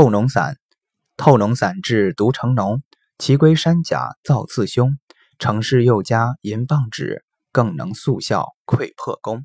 透脓散，透脓散治毒成脓，其归山甲造刺胸，成事又加银棒指，更能速效溃破功。